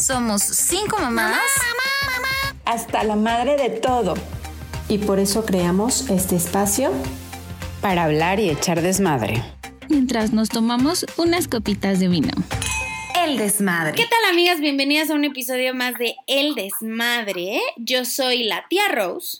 Somos cinco mamás. Hasta la madre de todo. Y por eso creamos este espacio para hablar y echar desmadre. Mientras nos tomamos unas copitas de vino. El desmadre. ¿Qué tal amigas? Bienvenidas a un episodio más de El desmadre. Yo soy la tía Rose.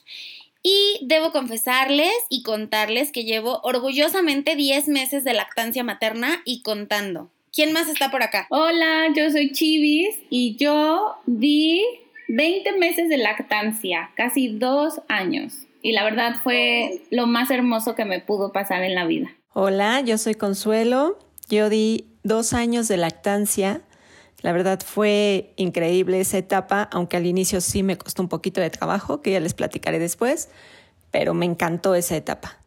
Y debo confesarles y contarles que llevo orgullosamente 10 meses de lactancia materna y contando. ¿Quién más está por acá? Hola, yo soy Chivis y yo di 20 meses de lactancia, casi dos años. Y la verdad fue lo más hermoso que me pudo pasar en la vida. Hola, yo soy Consuelo. Yo di dos años de lactancia la verdad fue increíble esa etapa, aunque al inicio sí me costó un poquito de trabajo, que ya les platicaré después, pero me encantó esa etapa.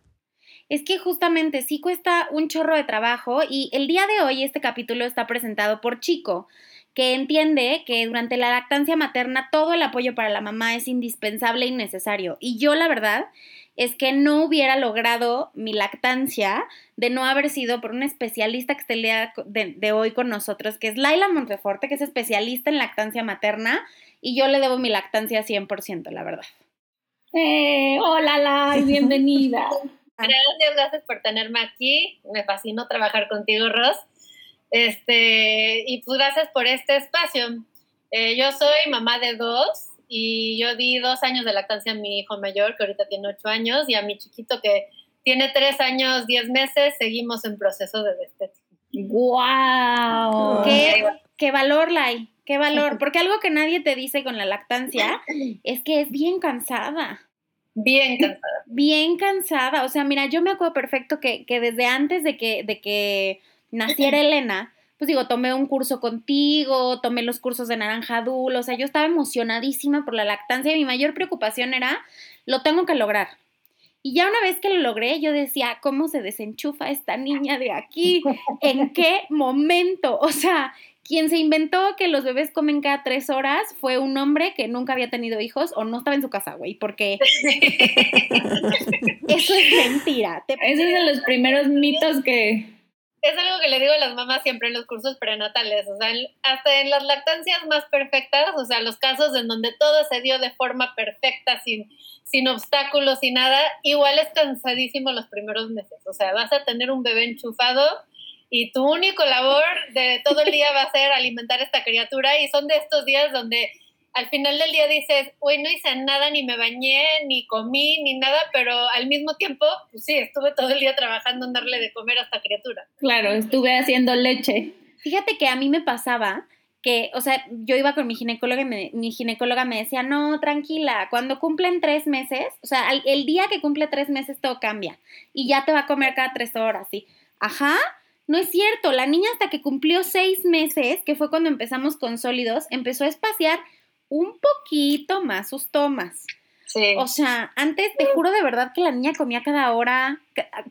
Es que justamente sí cuesta un chorro de trabajo y el día de hoy este capítulo está presentado por Chico, que entiende que durante la lactancia materna todo el apoyo para la mamá es indispensable y necesario. Y yo la verdad es que no hubiera logrado mi lactancia de no haber sido por un especialista que está el día de, hoy con nosotros, que es Laila Monteforte, que es especialista en lactancia materna, y yo le debo mi lactancia 100%, la verdad. Eh, hola, Lai, bienvenida. gracias, gracias por tenerme aquí. Me fascinó trabajar contigo, Ros. Este, y pues gracias por este espacio. Eh, yo soy mamá de dos, y yo di dos años de lactancia a mi hijo mayor, que ahorita tiene ocho años, y a mi chiquito que tiene tres años, diez meses, seguimos en proceso de destética. ¡Wow! ¿Qué, qué valor, Lai, qué valor. Porque algo que nadie te dice con la lactancia es que es bien cansada. Bien cansada. Bien cansada. O sea, mira, yo me acuerdo perfecto que, que desde antes de que, de que naciera Elena, pues digo, tomé un curso contigo, tomé los cursos de Naranja Dul, o sea, yo estaba emocionadísima por la lactancia y mi mayor preocupación era, lo tengo que lograr. Y ya una vez que lo logré, yo decía, ¿cómo se desenchufa esta niña de aquí? ¿En qué momento? O sea, quien se inventó que los bebés comen cada tres horas fue un hombre que nunca había tenido hijos o no estaba en su casa, güey, porque eso es mentira. Ese es de los primeros mitos que, es algo que le digo a las mamás siempre en los cursos prenatales, o sea, hasta en las lactancias más perfectas, o sea, los casos en donde todo se dio de forma perfecta, sin, sin obstáculos, sin nada, igual es cansadísimo los primeros meses, o sea, vas a tener un bebé enchufado y tu único labor de todo el día va a ser alimentar a esta criatura y son de estos días donde al final del día dices, uy, no hice nada, ni me bañé, ni comí, ni nada, pero al mismo tiempo, pues sí, estuve todo el día trabajando en darle de comer a esta criatura. Claro, estuve haciendo leche. Fíjate que a mí me pasaba que, o sea, yo iba con mi ginecóloga y mi ginecóloga me decía, no, tranquila, cuando cumplen tres meses, o sea, el, día que cumple tres meses todo cambia y ya te va a comer cada tres horas, ¿sí? Ajá, no es cierto, la niña hasta que cumplió seis meses, que fue cuando empezamos con sólidos, empezó a espaciar un poquito más sus tomas. Sí. O sea, antes te juro de verdad que la niña comía cada hora,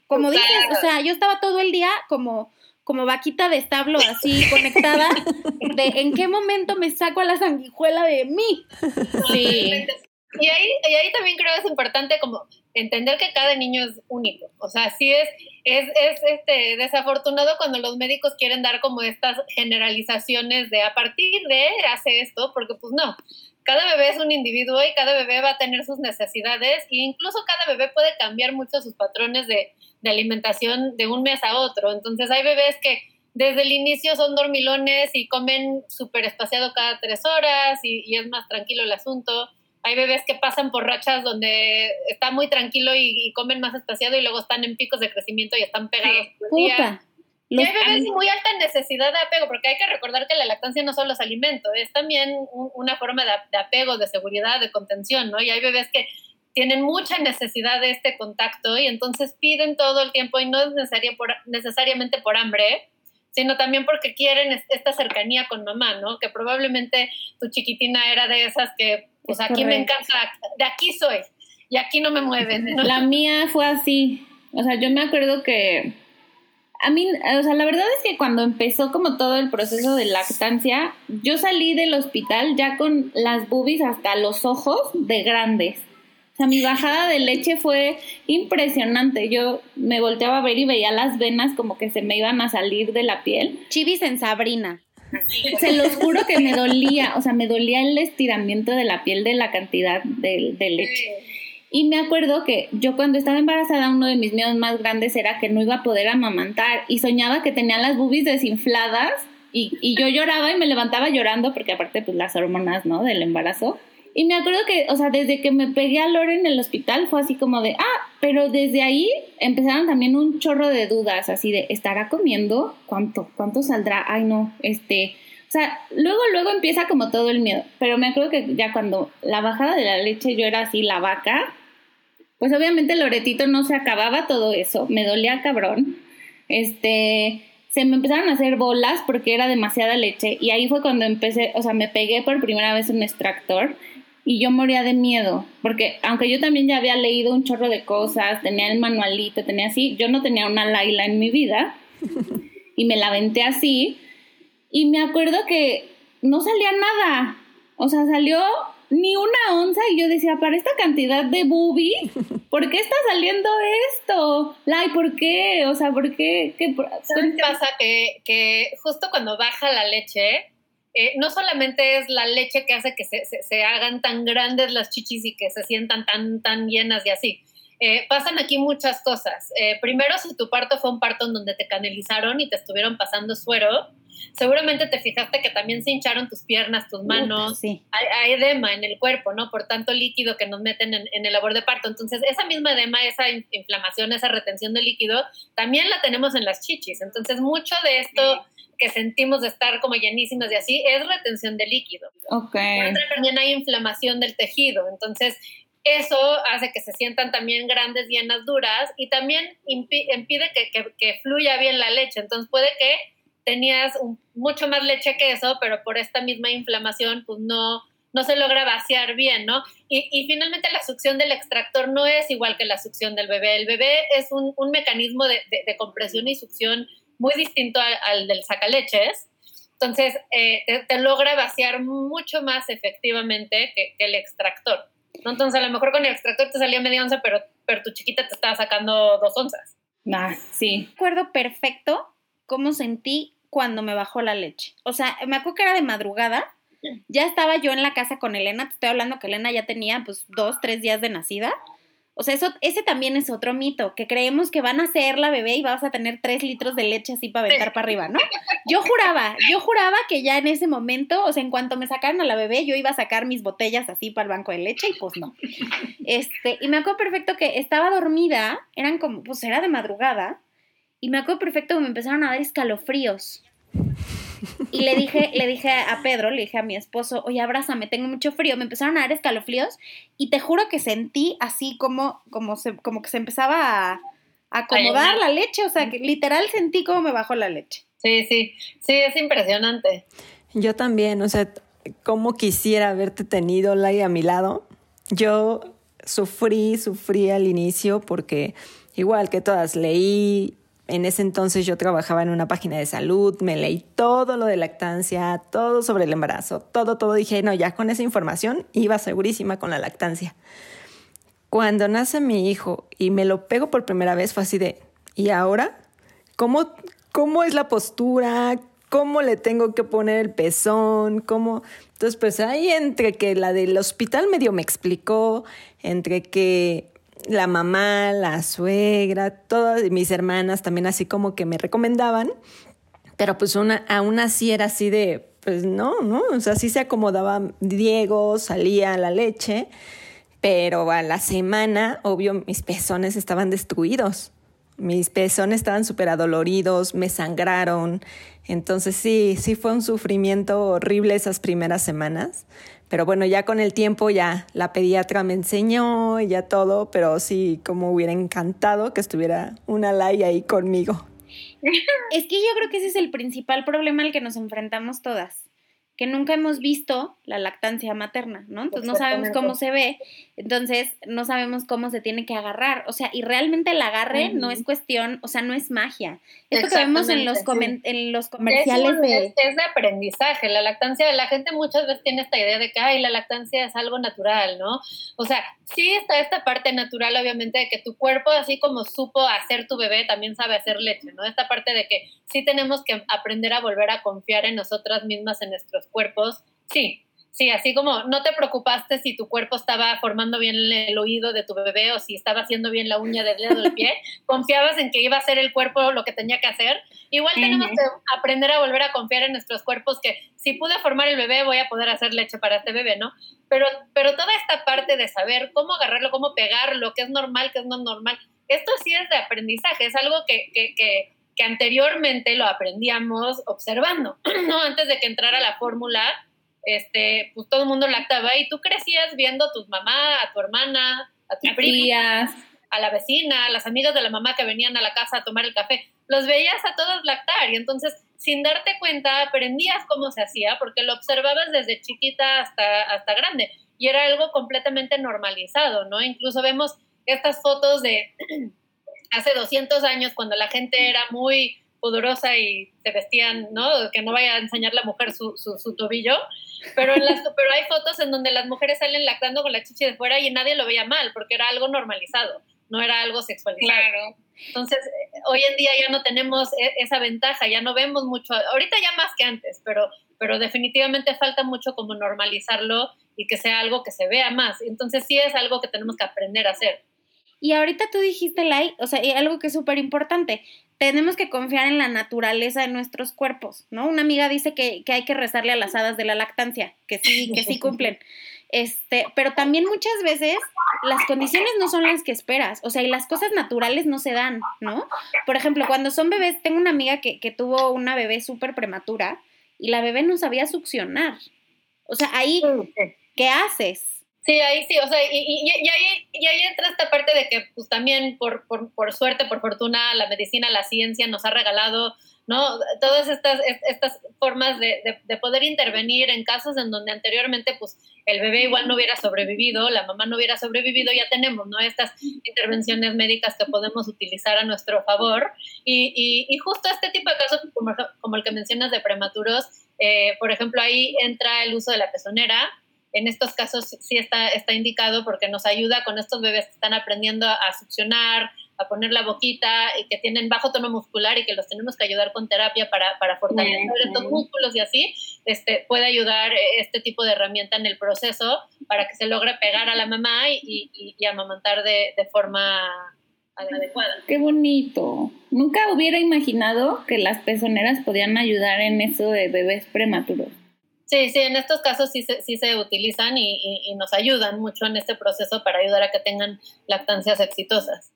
como dices, o sea, yo estaba todo el día como como vaquita de establo así conectada de en qué momento me saco a la sanguijuela de mí. Sí. Y ahí, y ahí también creo que es importante como entender que cada niño es único. O sea, sí es, es, es este, desafortunado cuando los médicos quieren dar como estas generalizaciones de a partir de hace esto, porque pues no. Cada bebé es un individuo y cada bebé va a tener sus necesidades e incluso cada bebé puede cambiar mucho sus patrones de, de alimentación de un mes a otro. Entonces hay bebés que desde el inicio son dormilones y comen súper espaciado cada tres horas y, y es más tranquilo el asunto hay bebés que pasan por rachas donde está muy tranquilo y, comen más espaciado y luego están en picos de crecimiento y están pegados. Puta. Y hay bebés muy alta necesidad de apego, porque hay que recordar que la lactancia no solo es alimento, es también una forma de, apego, de seguridad, de contención, ¿no? Y hay bebés que tienen mucha necesidad de este contacto y entonces piden todo el tiempo y no es necesario por, necesariamente por hambre, sino también porque quieren esta cercanía con mamá, ¿no? Que probablemente tu chiquitina era de esas que pues aquí me encanta, de aquí soy y aquí no me mueven. La mía fue así. O sea, yo me acuerdo que a mí, o sea, la verdad es que cuando empezó como todo el proceso de lactancia, yo salí del hospital ya con las boobies hasta los ojos de grandes. O sea, mi bajada de leche fue impresionante. Yo me volteaba a ver y veía las venas como que se me iban a salir de la piel. Chivis en Sabrina. Se los juro que me dolía, o sea, me dolía el estiramiento de la piel de la cantidad de, leche. Y me acuerdo que yo cuando estaba embarazada, uno de mis miedos más grandes era que no iba a poder amamantar y soñaba que tenía las boobies desinfladas y, y yo lloraba y me levantaba llorando porque aparte pues las hormonas, ¿no? Del embarazo. Y me acuerdo que, o sea, desde que me pegué a Lore en el hospital fue así como de, ah, pero desde ahí empezaron también un chorro de dudas, así de, ¿estará comiendo? ¿Cuánto? ¿Cuánto saldrá? Ay, no, este, o sea, luego, luego empieza como todo el miedo, pero me acuerdo que ya cuando la bajada de la leche yo era así, la vaca, pues obviamente Loretito no se acababa todo eso, me dolía cabrón, este, se me empezaron a hacer bolas porque era demasiada leche y ahí fue cuando empecé, o sea, me pegué por primera vez un extractor y yo moría de miedo, porque aunque yo también ya había leído un chorro de cosas, tenía el manualito, tenía así, yo no tenía una Laila en mi vida y me la aventé así y me acuerdo que no salía nada, o sea, salió ni una onza y yo decía, para esta cantidad de booby, ¿por qué está saliendo esto? Lai, ¿por qué? O sea, ¿por qué? ¿Qué pasa? Que, que justo cuando baja la leche, eh, no solamente es la leche que hace que se, hagan tan grandes las chichis y que se sientan tan, tan llenas y así. Eh, pasan aquí muchas cosas. Eh, primero, si tu parto fue un parto en donde te canalizaron y te estuvieron pasando suero, seguramente te fijaste que también se hincharon tus piernas, tus manos. sí. hay, edema en el cuerpo, ¿no? Por tanto líquido que nos meten en, en, el labor de parto. Entonces, esa misma edema, esa inflamación, esa retención de líquido, también la tenemos en las chichis. Entonces, mucho de esto que sentimos de estar como llenísimas y así es retención de líquido. Ok. También hay inflamación del tejido. Entonces, eso hace que se sientan también grandes, llenas, duras y también impide que, que fluya bien la leche. Entonces, puede que tenías mucho más leche que eso, pero por esta misma inflamación, pues no, no se logra vaciar bien, ¿no? Y, y, finalmente la succión del extractor no es igual que la succión del bebé. El bebé es un, un mecanismo de, de, compresión y succión muy distinto al, al del sacaleches. Entonces, eh, te, logra vaciar mucho más efectivamente que, que el extractor. ¿no? Entonces, a lo mejor con el extractor te salía media onza, pero, pero tu chiquita te estaba sacando dos onzas. Ah, sí. Recuerdo perfecto cómo sentí cuando me bajó la leche. O sea, me acuerdo que era de madrugada. Ya estaba yo en la casa con Elena. Te estoy hablando que Elena ya tenía pues dos, tres días de nacida. O sea, eso, ese también es otro mito, que creemos que van a ser la bebé y vas a tener tres litros de leche así para aventar para arriba, ¿no? Yo juraba, yo juraba que ya en ese momento, o sea, en cuanto me sacaron a la bebé, yo iba a sacar mis botellas así para el banco de leche y pues no. Este, y me acuerdo perfecto que estaba dormida, eran como, pues era de madrugada, y me acuerdo perfecto que me empezaron a dar escalofríos. Y le dije, le dije a Pedro, le dije a mi esposo, oye, abrázame, tengo mucho frío. Me empezaron a dar escalofríos y te juro que sentí así como, como, se, como que se empezaba a, acomodar la leche. O sea, que literal sentí como me bajó la leche. Sí, sí, sí, es impresionante. Yo también, o sea, cómo quisiera haberte tenido Lai a mi lado. Yo sufrí, sufrí al inicio porque igual que todas leí en ese entonces yo trabajaba en una página de salud, me leí todo lo de lactancia, todo sobre el embarazo, todo, todo. Dije, no, ya con esa información iba segurísima con la lactancia. Cuando nace mi hijo y me lo pego por primera vez fue así de, ¿y ahora? ¿Cómo, cómo es la postura? ¿Cómo le tengo que poner el pezón? ¿Cómo? Entonces, pues ahí entre que la del hospital medio me explicó, entre que la mamá, la suegra, todas mis hermanas también así como que me recomendaban, pero pues una, aún así era así de, pues no, ¿no? O sea, sí se acomodaba Diego, salía la leche, pero a la semana, obvio, mis pezones estaban destruidos. Mis pezones estaban súper adoloridos, me sangraron. Entonces sí, sí fue un sufrimiento horrible esas primeras semanas. Pero bueno, ya con el tiempo ya la pediatra me enseñó y ya todo, pero sí, como hubiera encantado que estuviera una Lai ahí conmigo. Es que yo creo que ese es el principal problema al que nos enfrentamos todas que nunca hemos visto la lactancia materna, ¿no? Entonces no sabemos cómo se ve, entonces no sabemos cómo se tiene que agarrar, o sea, y realmente el agarre no es cuestión, o sea, no es magia. Esto que vemos en los, en los comerciales es, de... Es, de aprendizaje, la lactancia, la gente muchas veces tiene esta idea de que, ay, la lactancia es algo natural, ¿no? O sea, sí está esta parte natural, obviamente, de que tu cuerpo, así como supo hacer tu bebé, también sabe hacer leche, ¿no? Esta parte de que sí tenemos que aprender a volver a confiar en nosotras mismas, en nuestros cuerpos, sí, sí, así como no te preocupaste si tu cuerpo estaba formando bien el oído de tu bebé o si estaba haciendo bien la uña del dedo del pie, confiabas en que iba a hacer el cuerpo lo que tenía que hacer. Igual tenemos que aprender a volver a confiar en nuestros cuerpos que si pude formar el bebé voy a poder hacer leche para este bebé, ¿no? Pero, pero toda esta parte de saber cómo agarrarlo, cómo pegarlo, qué es normal, qué es no normal, esto sí es de aprendizaje, es algo que, que, que que anteriormente lo aprendíamos observando, ¿no? Antes de que entrara la fórmula, este, pues todo el mundo lactaba y tú crecías viendo a tu mamá, a tu hermana, a tus tías, a la vecina, a las amigas de la mamá que venían a la casa a tomar el café. Los veías a todos lactar y entonces sin darte cuenta aprendías cómo se hacía porque lo observabas desde chiquita hasta, hasta grande y era algo completamente normalizado, ¿no? Incluso vemos estas fotos de hace 200 años, cuando la gente era muy pudorosa y se vestían, ¿no? Que no vaya a enseñar la mujer su, su, tobillo, pero, en las, pero hay fotos en donde las mujeres salen lactando con la chichi de fuera y nadie lo veía mal, porque era algo normalizado, no era algo sexualizado. Claro. Entonces, hoy en día ya no tenemos e, esa ventaja, ya no vemos mucho, ahorita ya más que antes, pero, pero definitivamente falta mucho como normalizarlo y que sea algo que se vea más. Entonces, sí es algo que tenemos que aprender a hacer. Y ahorita tú dijiste, Lai, o sea, algo que es súper importante, tenemos que confiar en la naturaleza de nuestros cuerpos, ¿no? Una amiga dice que, que, hay que rezarle a las hadas de la lactancia, que sí, que sí cumplen. Este, pero también muchas veces las condiciones no son las que esperas, o sea, y las cosas naturales no se dan, ¿no? Por ejemplo, cuando son bebés, tengo una amiga que, que tuvo una bebé súper prematura y la bebé no sabía succionar. O sea, ahí, ¿qué haces? Sí, ahí sí, o sea, y, y, ahí, y ahí entra esta parte de que pues también por, por, por, suerte, por fortuna, la medicina, la ciencia nos ha regalado, ¿no? Todas estas, estas formas de, de, poder intervenir en casos en donde anteriormente pues el bebé igual no hubiera sobrevivido, la mamá no hubiera sobrevivido, ya tenemos, ¿no? Estas intervenciones médicas que podemos utilizar a nuestro favor. Y, y justo este tipo de casos, como, como el que mencionas de prematuros, eh, por ejemplo, ahí entra el uso de la pezonera, en estos casos sí está, está indicado porque nos ayuda con estos bebés que están aprendiendo a, succionar, a poner la boquita y que tienen bajo tono muscular y que los tenemos que ayudar con terapia para, para fortalecer estos músculos y así, este, puede ayudar este tipo de herramienta en el proceso para que se logre pegar a la mamá y, y, amamantar de, de forma adecuada. Qué bonito. Nunca hubiera imaginado que las pezoneras podían ayudar en eso de bebés prematuros. Sí, sí, en estos casos sí se, sí se utilizan y, nos ayudan mucho en este proceso para ayudar a que tengan lactancias exitosas.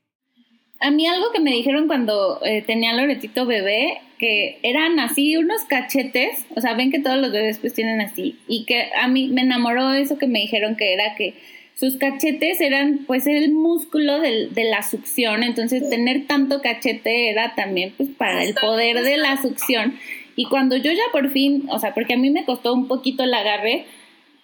A mí algo que me dijeron cuando eh, tenía Loretito bebé, que eran así unos cachetes, o sea, ven que todos los bebés pues tienen así, y que a mí me enamoró eso que me dijeron que era que sus cachetes eran pues el músculo de la succión, entonces tener tanto cachete era también pues para el poder de la succión. Y cuando yo ya por fin, o sea, porque a mí me costó un poquito el agarre,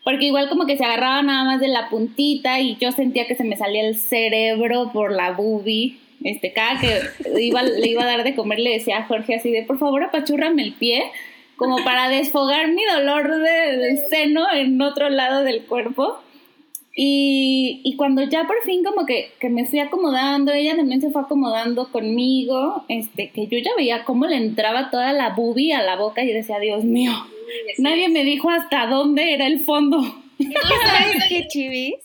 porque igual como que se agarraba nada más de la puntita y yo sentía que se me salía el cerebro por la boobie. Este, cada que iba, le iba a dar de comer le decía a Jorge así de, por favor, apachúrrame el pie, como para desfogar mi dolor de, de seno en otro lado del cuerpo. Y, y, cuando ya por fin como que, que, me fui acomodando, ella también se fue acomodando conmigo, este, que yo ya veía cómo le entraba toda la bubi a la boca y decía, Dios mío, nadie me dijo hasta dónde era el fondo. ¿Sabes qué, Chivis?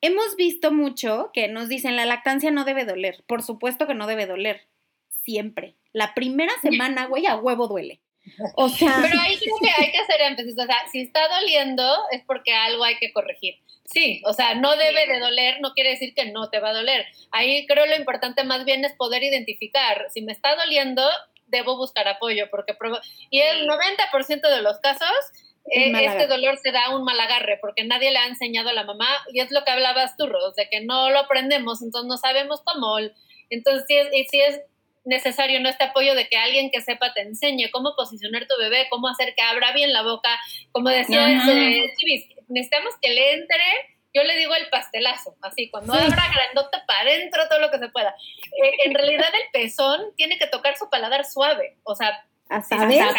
Hemos visto mucho que nos dicen la lactancia no debe doler. Por supuesto que no debe doler. Siempre. La primera semana, güey, a huevo duele. O sea. Pero ahí creo que hay que hacer énfasis. O sea, si está doliendo es porque algo hay que corregir. Sí, o sea, no debe de doler, no quiere decir que no te va a doler. Ahí creo lo importante más bien es poder identificar. Si me está doliendo, debo buscar apoyo. porque Y el 90% de los casos eh, este dolor se da un mal agarre porque nadie le ha enseñado a la mamá y es lo que hablabas tú, Ros, de que no lo aprendemos, entonces no sabemos cómo. Entonces, si es, si es necesario no este apoyo de que alguien que sepa te enseñe cómo posicionar tu bebé, cómo hacer que abra bien la boca, como decía ese, necesitamos que le entre yo le digo el pastelazo, así, cuando abra grandote para adentro todo lo que se pueda. Eh, en realidad el pezón tiene que tocar su paladar suave, o sea, hasta, atrás.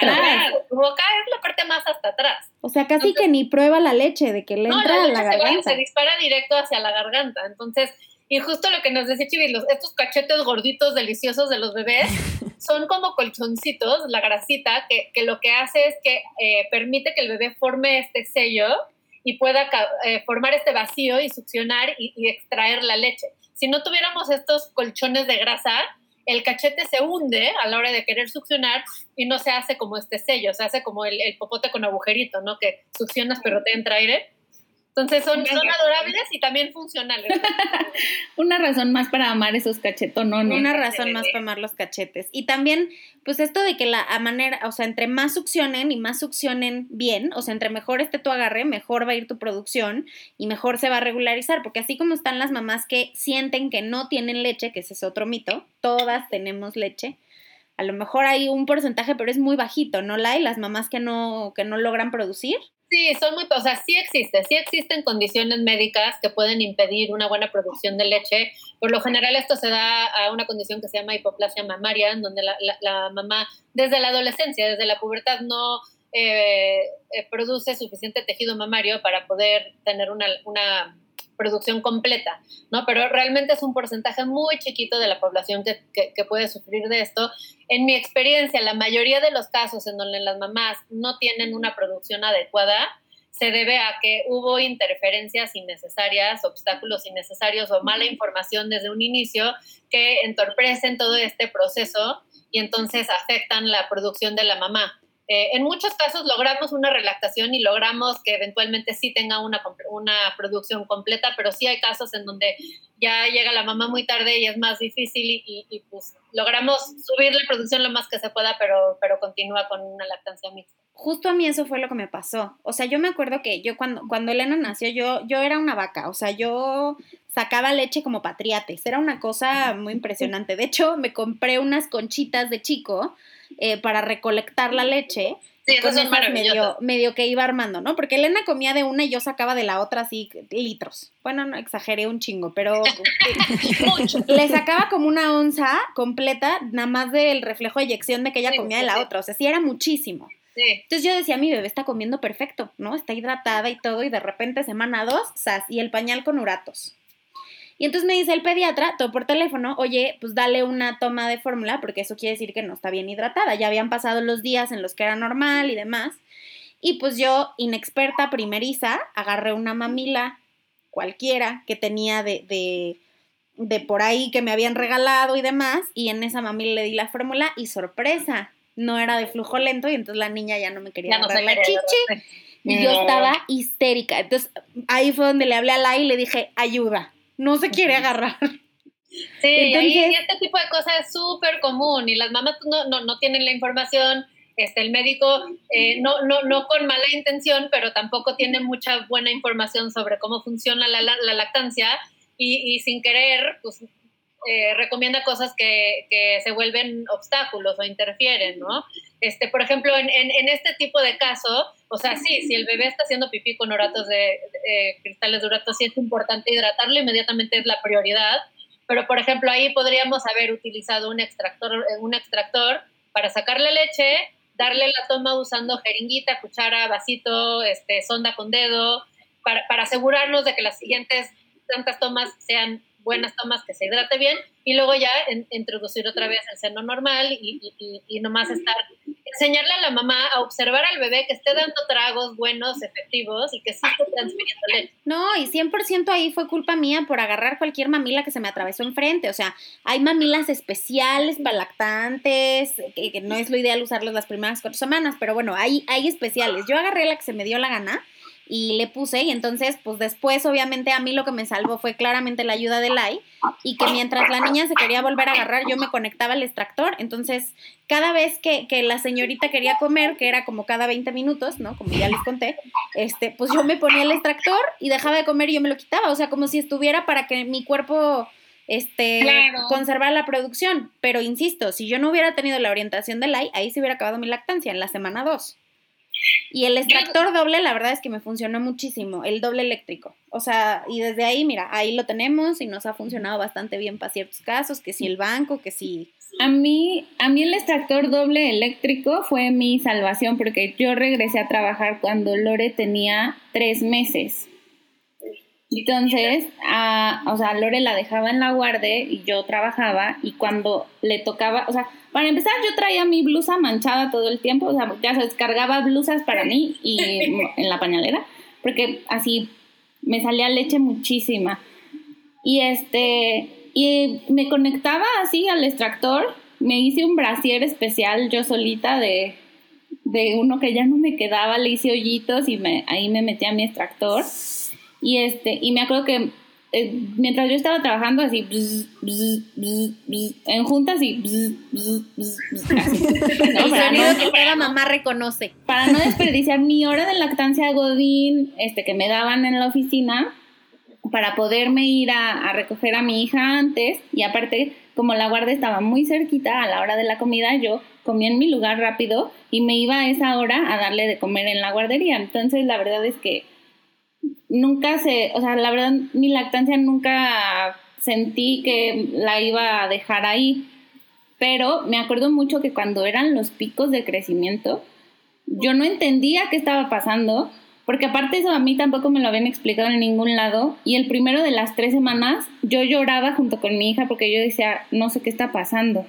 Tu boca es la parte más hasta atrás. O sea, casi que ni prueba la leche de que le entra a la garganta. Se, dispara directo hacia la garganta. Entonces, y justo lo que nos decía Chivis, estos cachetes gorditos deliciosos de los bebés son como colchoncitos, la grasita, que, que lo que hace es que eh, permite que el bebé forme este sello y pueda eh, formar este vacío y succionar y, extraer la leche. Si no tuviéramos estos colchones de grasa, el cachete se hunde a la hora de querer succionar y no se hace como este sello, se hace como el, el popote con agujerito, ¿no? Que succionas pero te entra aire. Entonces son, son adorables y también funcionales. Una razón más para amar esos cachetonones. Una razón más para amar los cachetes. Y también, pues esto de que la manera, o sea, entre más succionen y más succionen bien, o sea, entre mejor esté tu agarre, mejor va a ir tu producción y mejor se va a regularizar, porque así como están las mamás que sienten que no tienen leche, que ese es otro mito, todas tenemos leche. A lo mejor hay un porcentaje, pero es muy bajito, ¿no la hay? Las mamás que no, que no logran producir. Sí, son muy, o sea, sí existe, sí existen condiciones médicas que pueden impedir una buena producción de leche. Por lo general esto se da a una condición que se llama hipoplasia mamaria, en donde la, mamá desde la adolescencia, desde la pubertad no eh, eh, produce suficiente tejido mamario para poder tener una, una producción completa, ¿no? Pero realmente es un porcentaje muy chiquito de la población que, que, puede sufrir de esto. En mi experiencia, la mayoría de los casos en donde las mamás no tienen una producción adecuada, se debe a que hubo interferencias innecesarias, obstáculos innecesarios o mala información desde un inicio que entorpecen todo este proceso y entonces afectan la producción de la mamá. Eh, en muchos casos logramos una relactación y logramos que eventualmente sí tenga una, una producción completa, pero sí hay casos en donde ya llega la mamá muy tarde y es más difícil y, pues logramos subir la producción lo más que se pueda, pero, pero continúa con una lactancia mixta. Justo a mí eso fue lo que me pasó. O sea, yo me acuerdo que yo cuando, cuando Elena nació, yo, yo era una vaca. O sea, yo sacaba leche como patriates. Era una cosa muy impresionante. De hecho, me compré unas conchitas de chico eh, para recolectar la leche. Sí, eso es medio, medio que iba armando, ¿no? Porque Elena comía de una y yo sacaba de la otra así litros. Bueno, no exageré un chingo, pero le sacaba como una onza completa, nada más del reflejo de eyección de que ella comía de la otra. O sea, sí era muchísimo. Entonces yo decía, mi bebé está comiendo perfecto, ¿no? Está hidratada y todo, y de repente semana dos, sas, y el pañal con uratos. Y entonces me dice el pediatra, todo por teléfono, oye, pues dale una toma de fórmula, porque eso quiere decir que no está bien hidratada. Ya habían pasado los días en los que era normal y demás. Y pues yo, inexperta, primeriza, agarré una mamila cualquiera que tenía de, de, de por ahí que me habían regalado y demás, y en esa mamila le di la fórmula y sorpresa, no era de flujo lento y entonces la niña ya no me quería ya la chichi. Y yo estaba histérica. Entonces ahí fue donde le hablé a Lai y le dije, ayuda no se quiere agarrar. Sí, y este tipo de cosas es súper común y las mamás no, no, no, tienen la información, este, el médico eh, no, no, no con mala intención, pero tampoco tiene mucha buena información sobre cómo funciona la, la, lactancia y, y, sin querer, pues eh, recomienda cosas que, que, se vuelven obstáculos o interfieren, ¿no? Este, por ejemplo, en, en, este tipo de caso, o sea, sí, si el bebé está haciendo pipí con oratos de, cristales de uratos, sí es importante hidratarlo, inmediatamente es la prioridad. Pero, por ejemplo, ahí podríamos haber utilizado un extractor, un extractor para sacar la leche, darle la toma usando jeringuita, cuchara, vasito, este, sonda con dedo, para, para asegurarnos de que las siguientes tantas tomas sean buenas tomas, que se hidrate bien, y luego ya introducir otra vez el seno normal y, y, nomás estar, enseñarle a la mamá a observar al bebé que esté dando tragos buenos, efectivos y que sí esté transmitiendo leche. No, y 100% ahí fue culpa mía por agarrar cualquier mamila que se me atravesó enfrente. O sea, hay mamilas especiales para lactantes, que, no es lo ideal usarlas las primeras cuatro semanas, pero bueno, hay, hay especiales. Yo agarré la que se me dio la gana y le puse y entonces pues después obviamente a mí lo que me salvó fue claramente la ayuda de Lai y que mientras la niña se quería volver a agarrar yo me conectaba al extractor, entonces cada vez que, que, la señorita quería comer, que era como cada 20 minutos, ¿no? Como ya les conté, este, pues yo me ponía el extractor y dejaba de comer y yo me lo quitaba, o sea, como si estuviera para que mi cuerpo este, conservar la producción. Pero insisto, si yo no hubiera tenido la orientación del AI, ahí se hubiera acabado mi lactancia en la semana 2. Y el extractor doble, la verdad es que me funcionó muchísimo, el doble eléctrico. O sea, y desde ahí, mira, ahí lo tenemos y nos ha funcionado bastante bien para ciertos casos, que si el banco, que si... A mí, a mí el extractor doble eléctrico fue mi salvación porque yo regresé a trabajar cuando Lore tenía tres meses. Entonces, a, o sea, Lore la dejaba en la guardia y yo trabajaba y cuando le tocaba, o sea, para empezar yo traía mi blusa manchada todo el tiempo, o sea, ya se descargaba blusas para mí y en la pañalera, porque así me salía leche muchísima. Y este, y me conectaba así al extractor, me hice un brasier especial yo solita de, de uno que ya no me quedaba, le hice hoyitos y me, ahí me metí a mi extractor y este, y me acuerdo que eh, mientras yo estaba trabajando así, en juntas y El sonido que cada mamá reconoce. Para no desperdiciar mi hora de lactancia godín, este, que me daban en la oficina, para poderme ir a, a, recoger a mi hija antes y aparte como la guardia estaba muy cerquita a la hora de la comida yo comía en mi lugar rápido y me iba a esa hora a darle de comer en la guardería entonces la verdad es que nunca se, o sea, la verdad, mi lactancia nunca sentí que la iba a dejar ahí, pero me acuerdo mucho que cuando eran los picos de crecimiento, yo no entendía qué estaba pasando, porque aparte eso a mí tampoco me lo habían explicado en ningún lado, y el primero de las tres semanas yo lloraba junto con mi hija porque yo decía, no sé qué está pasando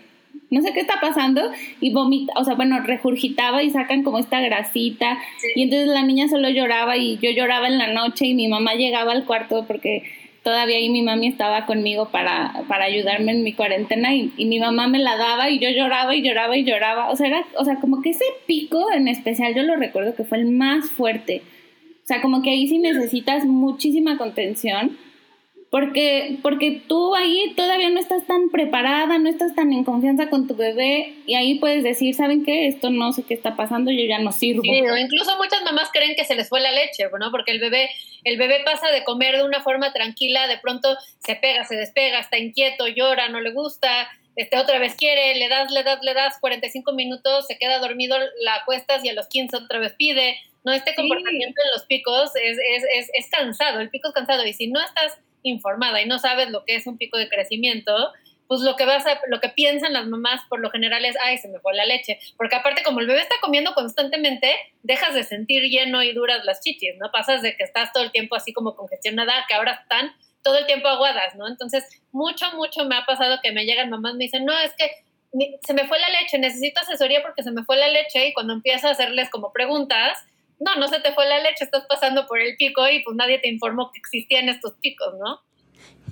no sé qué está pasando y vomita, o sea, bueno, regurgitaba y sacan como esta grasita. Y entonces la niña solo lloraba y yo lloraba en la noche y mi mamá llegaba al cuarto porque todavía ahí mi mami estaba conmigo para, para ayudarme en mi cuarentena y, y, mi mamá me la daba y yo lloraba y lloraba y lloraba, o sea, era, o sea, como que ese pico en especial yo lo recuerdo que fue el más fuerte, o sea, como que ahí sí necesitas muchísima contención porque, porque tú ahí todavía no estás tan preparada, no estás tan en confianza con tu bebé y ahí puedes decir, ¿saben qué? Esto no sé qué está pasando, yo ya no sirvo. Sí, o incluso muchas mamás creen que se les fue la leche, ¿no? Porque el bebé, el bebé pasa de comer de una forma tranquila, de pronto se pega, se despega, está inquieto, llora, no le gusta, este, otra vez quiere, le das, le das, le das 45 minutos, se queda dormido, la acuestas y a los 15 otra vez pide. No, este comportamiento en los picos es, es, es, es cansado, el pico es cansado y si no estás informada y no sabes lo que es un pico de crecimiento, pues lo que vas a, lo que piensan las mamás por lo general es, ay, se me fue la leche, porque aparte como el bebé está comiendo constantemente, dejas de sentir lleno y duras las chichis, ¿no? Pasas de que estás todo el tiempo así como congestionada, que ahora están todo el tiempo aguadas, ¿no? Entonces, mucho, mucho me ha pasado que me llegan mamás, me dicen, no, es que se me fue la leche, necesito asesoría porque se me fue la leche y cuando empiezo a hacerles como preguntas, no, no se te fue la leche, estás pasando por el pico y pues nadie te informó que existían estos picos, ¿no?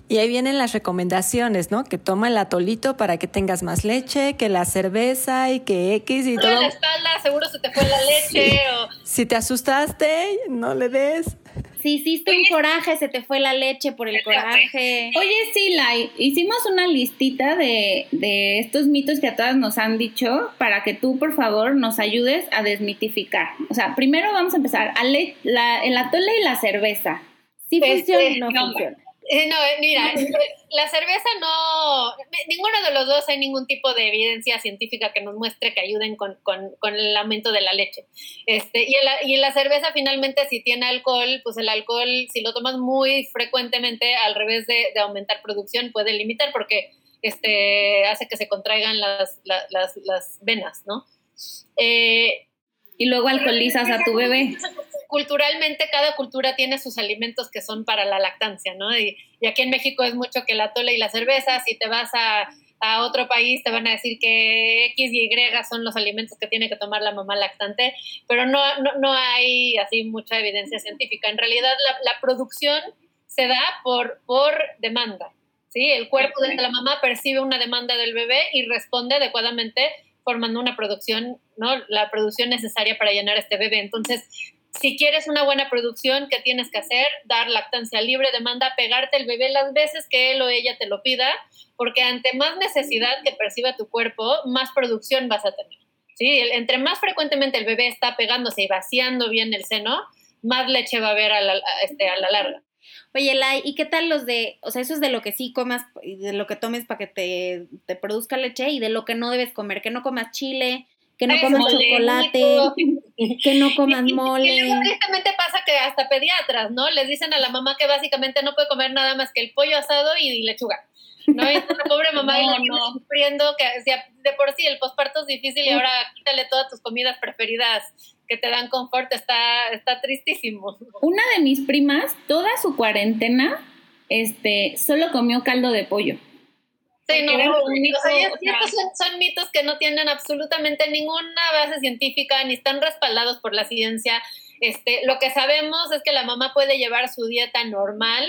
Y ahí vienen las recomendaciones, ¿no? Que toma el atolito para que tengas más leche, que la cerveza y que X y todo. la espalda, seguro se te fue la leche. O... Si te asustaste, no le des. Si hiciste un coraje, se te fue la leche por el coraje. Oye, sí, Lai, hicimos una listita de, de estos mitos que a todas nos han dicho para que tú, por favor, nos ayudes a desmitificar. O sea, primero vamos a empezar. la, el atole y la cerveza. ¿Sí funciona o no, no funciona? No, mira, la cerveza no, ninguno de los dos hay ningún tipo de evidencia científica que nos muestre que ayuden con, el aumento de la leche. Este, y, y la cerveza finalmente si tiene alcohol, pues el alcohol, si lo tomas muy frecuentemente, al revés de, aumentar producción, puede limitar porque este, hace que se contraigan las, las, las venas, ¿no? Eh, y luego alcoholizas a tu bebé. Culturalmente, cada cultura tiene sus alimentos que son para la lactancia, ¿no? Y, aquí en México es mucho que la tole y la cerveza. Si te vas a, otro país, te van a decir que X y Y son los alimentos que tiene que tomar la mamá lactante, pero no, no, hay así mucha evidencia científica. En realidad, la, la producción se da por, por demanda. ¿sí? El cuerpo de la mamá percibe una demanda del bebé y responde adecuadamente formando una producción, ¿no? La producción necesaria para llenar este bebé. Entonces, si quieres una buena producción, ¿qué tienes que hacer? Dar lactancia libre, demanda, pegarte el bebé las veces que él o ella te lo pida, porque ante más necesidad que perciba tu cuerpo, más producción vas a tener. ¿sí? Entre más frecuentemente el bebé está pegándose y vaciando bien el seno, más leche va a haber este, a la larga. Oye, Lai, ¿y qué tal los de, o sea, eso es de lo que sí comas y de lo que tomes para que te, te produzca leche y de lo que no debes comer, que no comas chile, que no comas mole, chocolate, que no comas Y- y- mole. Y luego tristemente pasa que hasta pediatras, ¿no? Les dicen a la mamá que básicamente no puede comer nada más que el pollo asado y lechuga. ¿No? Y la pobre mamá y No, la tiene no. sufriendo que de por sí el posparto es difícil y ahora quítale todas tus comidas preferidas que te dan confort, está, está tristísimo. Una de mis primas, toda su cuarentena, este, solo comió caldo de pollo. Sí, no, único, o sea, o sea- son, son mitos que no tienen absolutamente ninguna base científica ni están respaldados por la ciencia. Este, lo que sabemos es que la mamá puede llevar su dieta normal.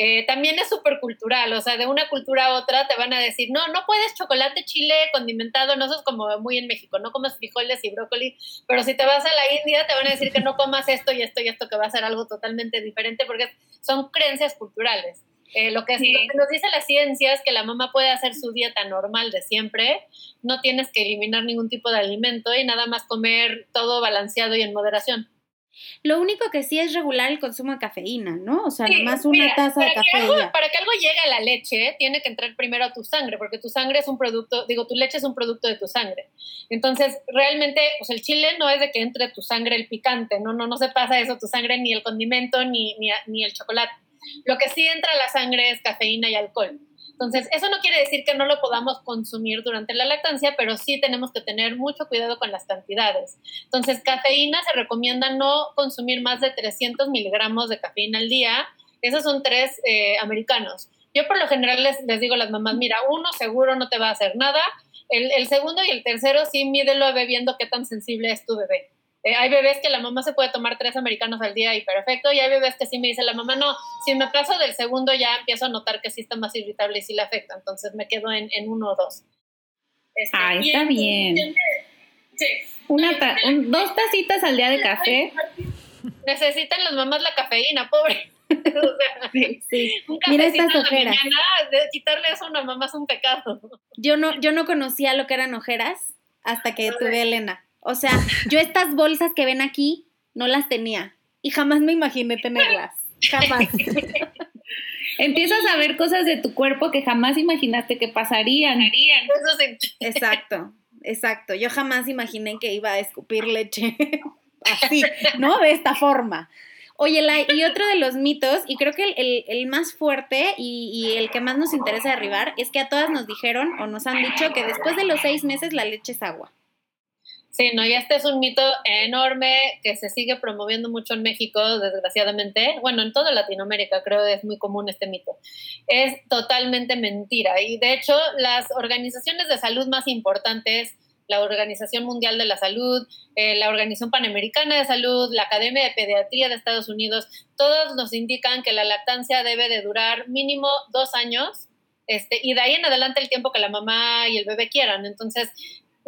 Eh, también es súper cultural, o sea, de una cultura a otra te van a decir, no, no puedes chocolate, chile, condimentado, no, eso es como muy en México, no comas frijoles y brócoli, pero si te vas a la India te van a decir que no comas esto y esto y esto, que va a ser algo totalmente diferente, porque son creencias culturales. Eh, lo, que, Sí. lo que nos dice la ciencia es que la mamá puede hacer su dieta normal de siempre, no tienes que eliminar ningún tipo de alimento y nada más comer todo balanceado y en moderación. Lo único que sí es regular el consumo de cafeína, ¿no? O sea, Sí, nomás una taza de para café. Para que algo llegue a la leche, tiene que entrar primero a tu sangre, porque tu sangre es un producto, digo, tu leche es un producto de tu sangre. Entonces, realmente, pues el chile no es de que entre tu sangre el picante, no, no, no se pasa eso, tu sangre, ni el condimento, ni, ni, ni el chocolate. Lo que sí entra a la sangre es cafeína y alcohol. Entonces, eso no quiere decir que no lo podamos consumir durante la lactancia, pero sí tenemos que tener mucho cuidado con las cantidades. Entonces, cafeína se recomienda no consumir más de 300 miligramos de cafeína al día. Esos son tres eh, americanos. Yo por lo general les, digo a las mamás, mira, uno seguro no te va a hacer nada. El, el segundo y el tercero sí mídelo viendo qué tan sensible es tu bebé. Eh, hay bebés que la mamá se puede tomar tres americanos al día y perfecto, y hay bebés que sí me dice la mamá, no, si me paso del segundo ya empiezo a notar que sí está más irritable y sí le afecta, entonces me quedo en, en uno o dos. Este, Ah, está en- bien. Sí. Una ta- un- dos tacitas al día de café. Necesitan las mamás la cafeína, pobre. Sea, Sí. un Mira estas en la ojeras. mañana, de quitarle eso a una mamá es un pecado. Yo no, yo no conocía lo que eran ojeras hasta que tuve a Elena. O sea, yo estas bolsas que ven aquí no las tenía y jamás me imaginé tenerlas. Jamás. Empiezas a ver cosas de tu cuerpo que jamás imaginaste que pasarían. Exacto, exacto. Yo jamás imaginé que iba a escupir leche así, ¿no? De esta forma. Oye, y otro de los mitos, y creo que el, el- el más fuerte y, y el que más nos interesa derribar, es que a todas nos dijeron o nos han dicho que después de los seis meses la leche es agua. Sí, no, y este es un mito enorme que se sigue promoviendo mucho en México, desgraciadamente. Bueno, en toda Latinoamérica creo que es muy común este mito. Es totalmente mentira. Y de hecho, las organizaciones de salud más importantes, la Organización Mundial de la Salud, eh, la Organización Panamericana de Salud, la Academia de Pediatría de Estados Unidos, todos nos indican que la lactancia debe de durar mínimo dos años este, y de ahí en adelante el tiempo que la mamá y el bebé quieran. Entonces,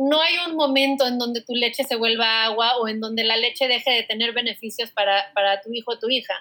no hay un momento en donde tu leche se vuelva agua o en donde la leche deje de tener beneficios para, para tu hijo o tu hija.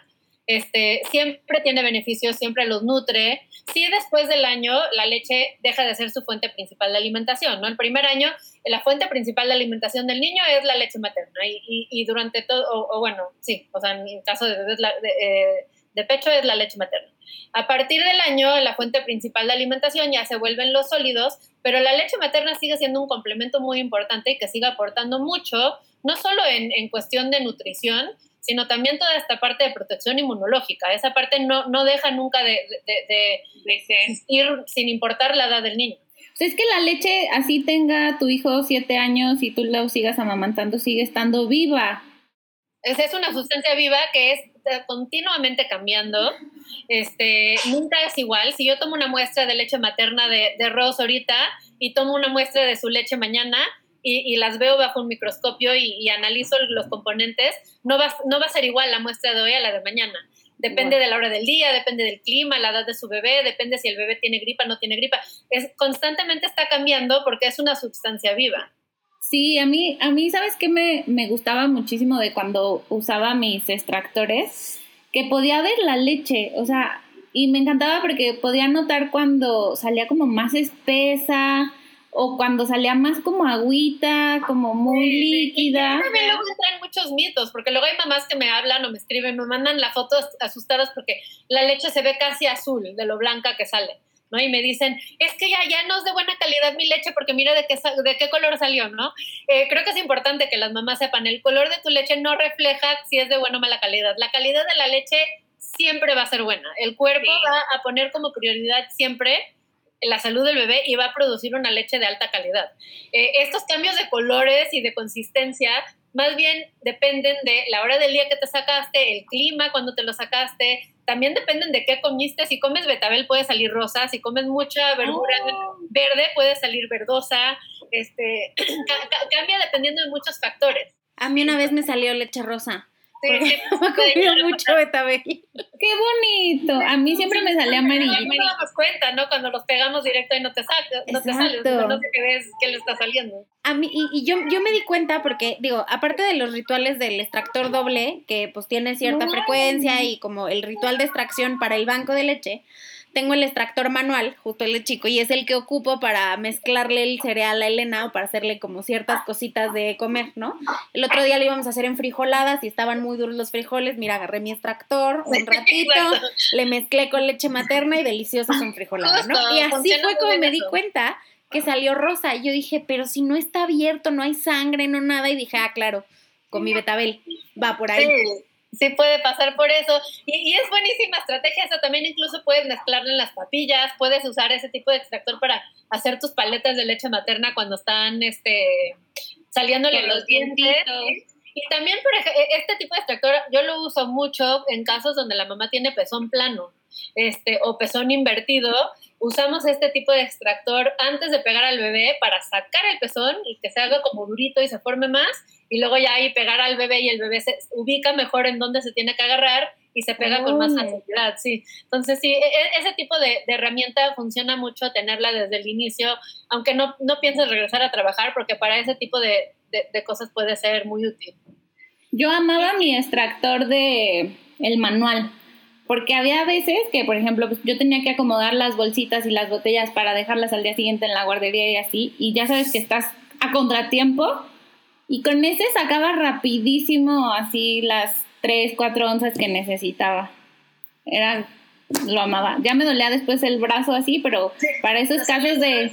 Este, siempre tiene beneficios, siempre los nutre. Sí, después del año la leche deja de ser su fuente principal de alimentación, ¿no? El primer año la fuente principal de alimentación del niño es la leche materna y, y, y durante todo, o, bueno, sí, o sea, en caso de bebés de, eh, de pecho es la leche materna. A partir del año, la fuente principal de alimentación ya se vuelven los sólidos, pero la leche materna sigue siendo un complemento muy importante y que sigue aportando mucho, no solo en, en cuestión de nutrición, sino también toda esta parte de protección inmunológica. Esa parte no, no deja nunca de, de, de, de existir sin importar la edad del niño. O sea, es que la leche, así tenga tu hijo siete años y tú lo sigas amamantando, sigue estando viva. Esa es una sustancia viva que es continuamente cambiando. Este, nunca es igual. Si yo tomo una muestra de leche materna de, de Rose ahorita y tomo una muestra de su leche mañana y, y las veo bajo un microscopio y, y, analizo los componentes, no va, no va a ser igual la muestra de hoy a la de mañana. Depende de la hora del día, depende del clima, la edad de su bebé, depende si el bebé tiene gripa o no tiene gripa. Es, constantemente está cambiando porque es una sustancia viva. Sí, a mí, a mí ¿sabes qué me, me gustaba muchísimo de cuando usaba mis extractores? Que podía ver la leche, o sea, y me encantaba porque podía notar cuando salía como más espesa o cuando salía más como agüita, como muy líquida. También luego entran muchos mitos, porque luego hay mamás que me hablan o me escriben, me mandan la foto asustadas porque la leche se ve casi azul de lo blanca que sale. ¿No? Y me dicen, es que ya, ya no es de buena calidad mi leche porque mira de qué, de qué color salió, ¿no? Eh, creo que es importante que las mamás sepan, el color de tu leche no refleja si es de buena o mala calidad. La calidad de la leche siempre va a ser buena. El cuerpo va a poner como prioridad siempre la salud del bebé y va a producir una leche de alta calidad. Eh, estos cambios de colores y de consistencia más bien dependen de la hora del día que te sacaste, el clima cuando te lo sacaste, también dependen de qué comiste. Si comes betabel puede salir rosa, si comes mucha verdura oh. verde puede salir verdosa, este, cambia dependiendo de muchos factores. A mí una vez me salió leche rosa. Sí, mucho betabel. Qué bonito. A mí siempre me salía amarillo. No nos damos cuenta, ¿no? Cuando los pegamos directo y no te, sale, no te sale. No sé qué ves, qué le está saliendo. A mí, y, y, yo, yo me di cuenta porque, digo, aparte de los rituales del extractor doble, que pues tiene cierta frecuencia y como el ritual de extracción para el banco de leche, tengo el extractor manual, justo el de chico, y es el que ocupo para mezclarle el cereal a Elena o para hacerle como ciertas cositas de comer, ¿no? El otro día lo íbamos a hacer en frijoladas y estaban muy duros los frijoles. Mira, agarré mi extractor un ratito, le mezclé con leche materna y deliciosas son frijoladas, ¿no? Y así fue como me di cuenta que salió rosa. Y yo dije, pero si no está abierto, no hay sangre, no nada. Y dije, ah, claro, con mi betabel, va por ahí sí puede pasar por eso. Y, es buenísima estrategia, eso también incluso puedes mezclarlo en las papillas, puedes usar ese tipo de extractor para hacer tus paletas de leche materna cuando están este, saliéndole los dientes. Y también, por ejemplo, este tipo de extractor yo lo uso mucho en casos donde la mamá tiene pezón plano este, o pezón invertido. Usamos este tipo de extractor antes de pegar al bebé para sacar el pezón y que se haga como durito y se forme más y luego ya ahí pegar al bebé y el bebé se ubica mejor en dónde se tiene que agarrar y se pega con más facilidad, sí. Entonces, sí, e, e, ese tipo de, herramienta funciona mucho tenerla desde el inicio, aunque no, no pienses regresar a trabajar, porque para ese tipo de, de, cosas puede ser muy útil. Yo amaba mi extractor de el manual, porque había veces que, por ejemplo, pues, yo tenía que acomodar las bolsitas y las botellas para dejarlas al día siguiente en la guardería y así, y ya sabes que estás a contratiempo y con ese sacaba rapidísimo así las 3, 4 onzas que necesitaba. Era, lo amaba. Ya me dolía después el brazo así, pero para esos casos de,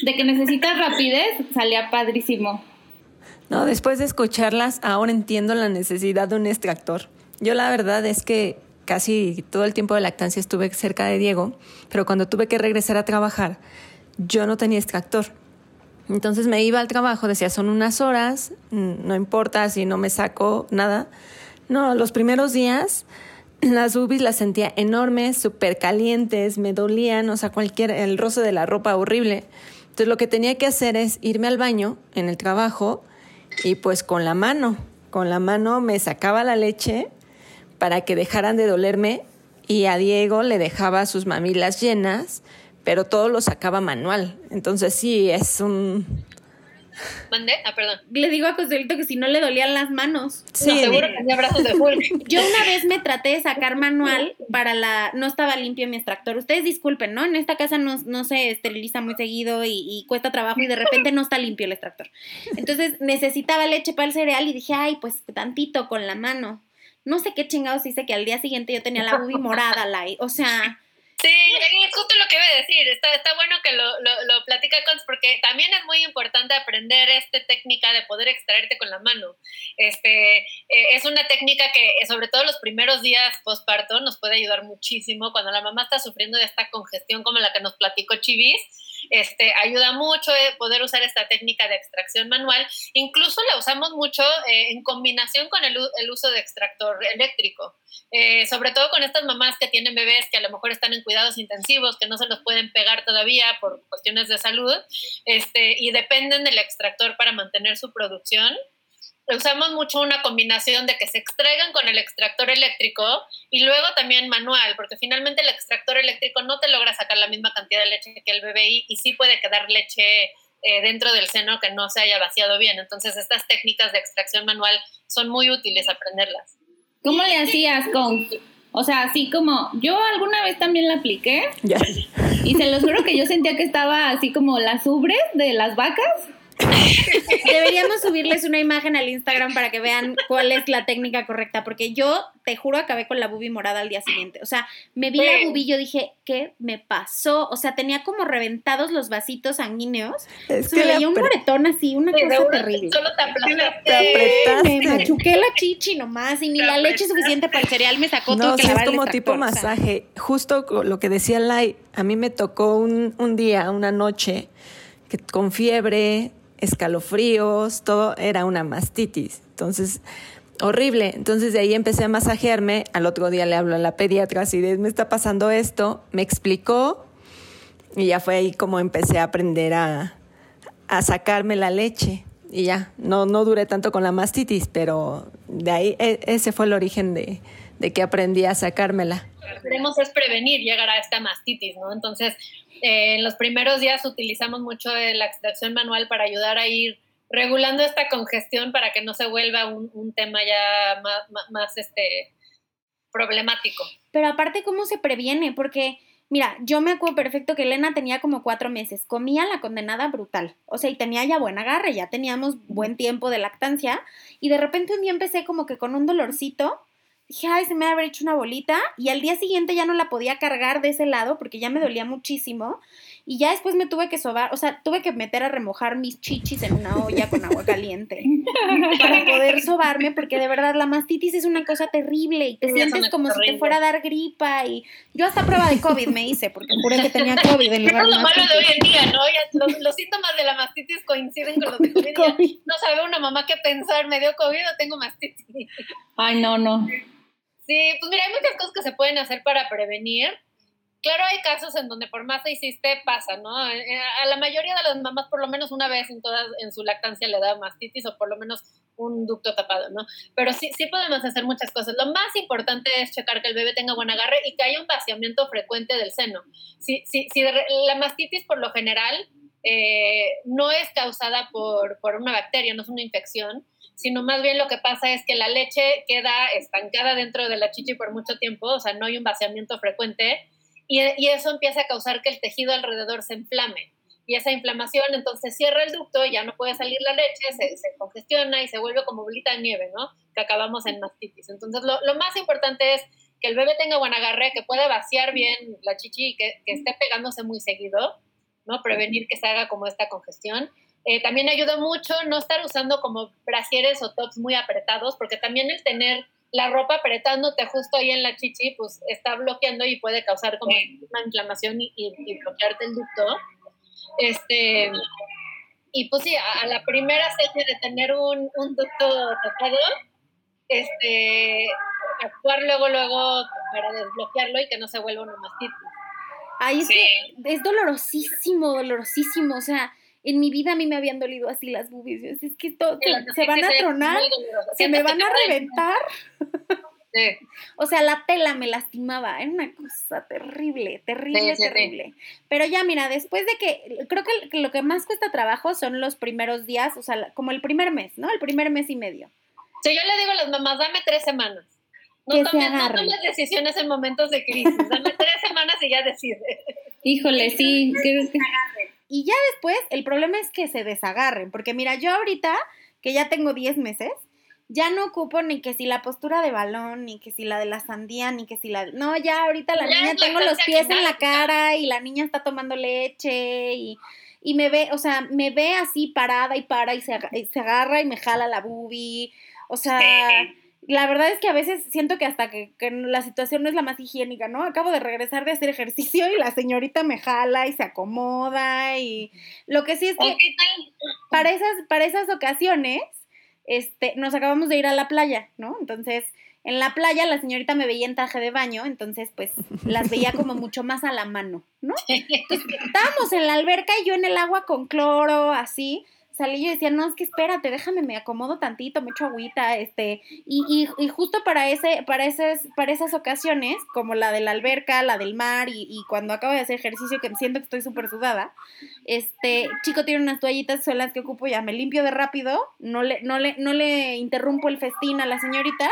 de que necesitas rapidez, salía padrísimo. No, después de escucharlas, ahora entiendo la necesidad de un extractor. Yo la verdad es que casi todo el tiempo de lactancia estuve cerca de Diego, pero cuando tuve que regresar a trabajar, yo no tenía extractor. Entonces me iba al trabajo, decía, son unas horas, no importa si no me saco nada. No, los primeros días las boobies las sentía enormes, súper calientes, me dolían, o sea, cualquier, el roce de la ropa horrible. Entonces lo que tenía que hacer es irme al baño en el trabajo y pues con la mano, con la mano me sacaba la leche para que dejaran de dolerme y a Diego le dejaba sus mamilas llenas pero todo lo sacaba manual. Entonces sí, es un... ¿Mandé? Ah, perdón. Le digo a Consuelito que si no le dolían las manos. Sí, seguro que tenía brazos de full. Yo una vez me traté de sacar manual para la... No estaba limpio mi extractor. Ustedes disculpen, ¿no? En esta casa no, no se esteriliza muy seguido y, y, cuesta trabajo y de repente no está limpio el extractor. Entonces necesitaba leche para el cereal y dije, ay, pues tantito con la mano. No sé qué chingados hice que al día siguiente yo tenía la bubi morada, la, o sea Sí, es justo lo que iba a decir. Está, está bueno que lo, lo, lo platica porque también es muy importante aprender esta técnica de poder extraerte con la mano. Este, eh, es una técnica que, sobre todo los primeros días postparto, nos puede ayudar muchísimo cuando la mamá está sufriendo de esta congestión como la que nos platicó Chivis. Este, ayuda mucho eh, poder usar esta técnica de extracción manual. Incluso la usamos mucho eh, en combinación con el, el, uso de extractor eléctrico. sobre todo con estas mamás que tienen bebés que a lo mejor están en cuidados intensivos que no se los pueden pegar todavía por cuestiones de salud este, y dependen del extractor para mantener su producción. Usamos mucho una combinación de que se extraigan con el extractor eléctrico y luego también manual, porque finalmente el extractor eléctrico no te logra sacar la misma cantidad de leche que el bebé y, sí puede quedar leche eh, dentro del seno que no se haya vaciado bien. Entonces estas técnicas de extracción manual son muy útiles aprenderlas. ¿Cómo le hacías con o sea, así como yo alguna vez también la apliqué. Y se los juro que yo sentía que estaba así como las ubres de las vacas. Deberíamos subirles una imagen al Instagram para que vean cuál es la técnica correcta, porque yo te juro acabé con la bubi morada al día siguiente. O sea, me vi la bubi y yo dije, ¿qué me pasó? O sea, tenía como reventados los vasitos sanguíneos. Es Se que veía un moretón así, una Sí, cosa terrible. Solo te aplastaste. te apretaste. Me machuqué la chichi nomás y ni la leche suficiente para el cereal me sacó todo No, que sí, es como tipo extractor, o sea. masaje. Justo lo que decía Lai, a mí me tocó un, un día, una noche, que con fiebre, escalofríos, todo era una mastitis. Entonces, horrible. Entonces de ahí empecé a masajearme. Al otro día le hablo a la pediatra, así de, me está pasando esto. Me explicó y ya fue ahí como empecé a aprender a, sacarme la leche. Y ya, no, no duré tanto con la mastitis, pero de ahí e- ese fue el origen de, de que aprendí a sacármela. Lo que queremos es prevenir llegar a esta mastitis, ¿no? Entonces, eh, en los primeros días utilizamos mucho la extracción manual para ayudar a ir regulando esta congestión para que no se vuelva un, un tema ya más, más, más, este, problemático. Pero aparte, ¿cómo se previene? Porque, mira, yo me acuerdo perfecto que Elena tenía como cuatro meses, comía la condenada brutal, o sea, y tenía ya buen agarre, ya teníamos buen tiempo de lactancia, y de repente un día empecé como que con un dolorcito, dije, ay, se me haber hecho una bolita, y al día siguiente ya no la podía cargar de ese lado porque ya me dolía muchísimo, y ya después me tuve que sobar, o sea, tuve que meter a remojar mis chichis en una olla con agua caliente para poder sobarme, porque de verdad la mastitis es una cosa terrible y te Sí, sientes como si te fuera a dar gripa y yo hasta prueba de COVID me hice porque juré que tenía COVID en lugar es de lo malo de hoy en día, ¿no? Ya los, los síntomas de la mastitis coinciden con los de COVID. No sabe una mamá qué pensar, ¿me dio COVID o tengo mastitis? Ay, no, no. Sí, pues mira, hay muchas cosas que se pueden hacer para prevenir. Claro, hay casos en donde por más que hiciste, pasa, ¿no? Eh, A la mayoría de las mamás, por lo menos una vez en todas, en su lactancia le da mastitis o por lo menos un ducto tapado, ¿no? Pero sí, sí podemos hacer muchas cosas. Lo más importante es checar que el bebé tenga buen agarre y que haya un vaciamiento frecuente del seno. Si, si, si la mastitis, por lo general, eh, no es causada por, por una bacteria, no es una infección, sino más bien lo que pasa es que la leche queda estancada dentro de la chichi por mucho tiempo, o sea, no hay un vaciamiento frecuente, y, eso empieza a causar que el tejido alrededor se inflame. Y esa inflamación entonces cierra el ducto, ya no puede salir la leche, se, se congestiona y se vuelve como bolita de nieve, ¿no? Que acabamos en mastitis. Entonces, lo, lo más importante es que el bebé tenga buen agarre, que pueda vaciar bien la chichi y que, que esté pegándose muy seguido, ¿no? Prevenir que se haga como esta congestión. Eh, también ayuda mucho no estar usando como brasieres o tops muy apretados, porque también el tener la ropa apretándote justo ahí en la chichi, pues está bloqueando y puede causar como una inflamación y, y- y bloquearte el ducto. Este, y pues sí, a, a la primera seña de tener un, un ducto tapado, este, actuar luego, luego para desbloquearlo y que no se vuelva una mastitis. Ay, es que es dolorosísimo, dolorosísimo, o sea, en mi vida a mí me habían dolido así las boobies, yo es que Sí, la se, se van a tronar, se me van a reventar. Sí. O sea, la tela me lastimaba, era una cosa terrible, terrible, Sí, sí, sí. terrible. Pero ya, mira, después de que, creo que lo que más cuesta trabajo son los primeros días, o sea, como el primer mes, ¿no? El primer mes y medio. Sí, yo le digo a las mamás, dame tres semanas. No Que se tomes, no tomes decisiones en momentos de crisis. Dame tres semanas y ya decide. Híjole, sí. creo que- Y ya después, el problema es que se desagarren, porque mira, yo ahorita, que ya tengo 10 meses, ya no ocupo ni que si la postura de balón, ni que si la de la sandía, ni que si la... No, ya ahorita la Ya niña tengo los pies en la cara y la niña está tomando leche y, y me ve, o sea, me ve así parada y para y se, y se agarra y me jala la boobie. O sea, la verdad es que a veces siento que hasta que, que la situación no es la más higiénica, ¿no? Acabo de regresar de hacer ejercicio y la señorita me jala y se acomoda y lo que sí es que para esas, para esas ocasiones, este, nos acabamos de ir a la playa, ¿no? Entonces, en la playa la señorita me veía en traje de baño, entonces pues las veía como mucho más a la mano, ¿no? Entonces, estábamos en la alberca y yo en el agua con cloro, así, salí yo decía, no, es que espérate, déjame, me acomodo tantito, me echo agüita, este, y, y, y justo para ese, para esas, para esas ocasiones, como la de la alberca, la del mar, y, y cuando acabo de hacer ejercicio que siento que estoy súper sudada, este, chico tiene unas toallitas, son las que ocupo, ya me limpio de rápido, no le, no le, no le interrumpo el festín a la señorita,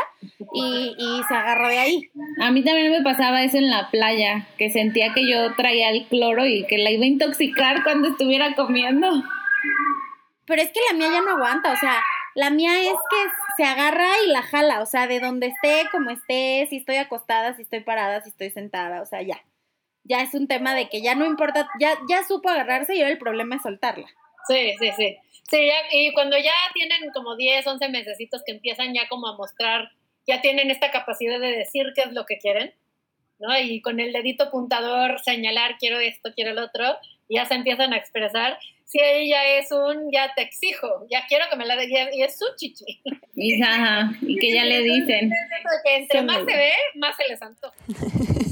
y, y se agarra de ahí. A mí también me pasaba eso en la playa, que sentía que yo traía el cloro y que la iba a intoxicar cuando estuviera comiendo. Pero es que la mía ya no aguanta, o sea, la mía es que se agarra y la jala, o sea, de donde esté, como esté, si estoy acostada, si estoy parada, si estoy sentada, o sea, ya. Ya es un tema de que ya no importa, ya, ya supo agarrarse y ahora el problema es soltarla. Sí, sí, sí. Sí, y cuando ya tienen como 10, 11 mesecitos que empiezan ya como a mostrar, ya tienen esta capacidad de decir qué es lo que quieren, ¿no? Y con el dedito puntador señalar quiero esto, quiero el otro, ya se empiezan a expresar. Si ella es un ya te exijo, ya quiero que me la de y es su chichi. Y, ajá, y que ya le dicen. Que entre más se ve, más se les antoja.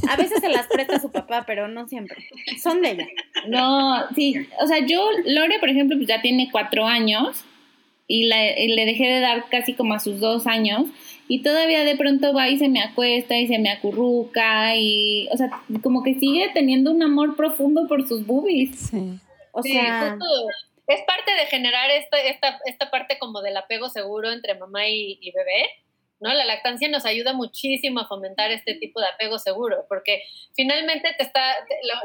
A veces se las presta su papá, pero no siempre. Son de ella. No, sí, o sea, yo, Lore, por ejemplo, pues ya tiene cuatro años y, la, y le dejé de dar casi como a sus dos años y todavía de pronto va y se me acuesta y se me acurruca y, o sea, como que sigue teniendo un amor profundo por sus boobies. Sí. O Sí, sea, justo es parte de generar esta, esta, esta parte como del apego seguro entre mamá y, y bebé, ¿no? La lactancia nos ayuda muchísimo a fomentar este tipo de apego seguro, porque finalmente te está,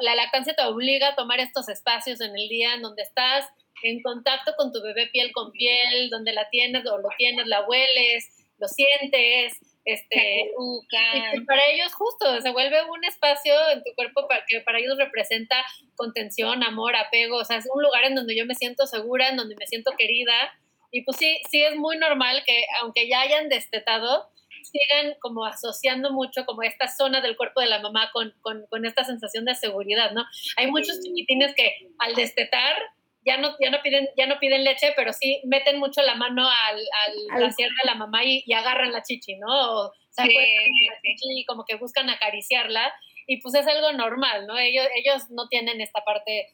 la lactancia te obliga a tomar estos espacios en el día en donde estás en contacto con tu bebé piel con piel, donde la tienes o lo tienes, la hueles, lo sientes, este, y para ellos justo se vuelve un espacio en tu cuerpo para que para ellos representa contención, amor, apego, o sea, es un lugar en donde yo me siento segura, en donde me siento querida. Y pues sí, sí es muy normal que aunque ya hayan destetado, sigan como asociando mucho como esta zona del cuerpo de la mamá con, con, con esta sensación de seguridad, ¿no? Hay muchos chiquitines que al destetar ya no, ya no piden, ya no piden leche, pero sí meten mucho la mano al, al, Al- la sierra de la mamá y, y agarran la chichi, ¿no? O se Sí, acuestan en sí, la chichi y como que buscan acariciarla y pues es algo normal, ¿no? Ellos, ellos no tienen esta parte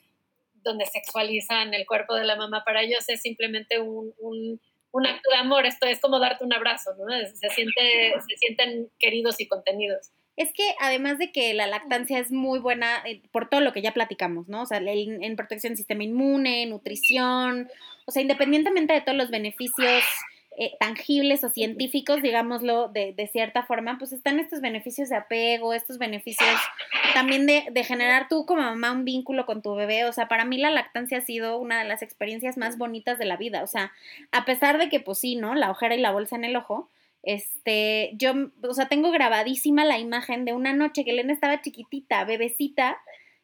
donde sexualizan el cuerpo de la mamá, para ellos es simplemente un, un, un acto de amor, esto es como darte un abrazo, ¿no? Se, siente, se sienten queridos y contenidos. Es que además de que la lactancia es muy buena eh, por todo lo que ya platicamos, ¿no? O sea, en, en protección del sistema inmune, nutrición, o sea, independientemente de todos los beneficios eh, tangibles o científicos, digámoslo de, de cierta forma, pues están estos beneficios de apego, estos beneficios también de, de generar tú como mamá un vínculo con tu bebé. O sea, para mí la lactancia ha sido una de las experiencias más bonitas de la vida. O sea, a pesar de que, pues sí, ¿no? La ojera y la bolsa en el ojo, este, yo, o sea, tengo grabadísima la imagen de una noche que Elena estaba chiquitita, bebecita,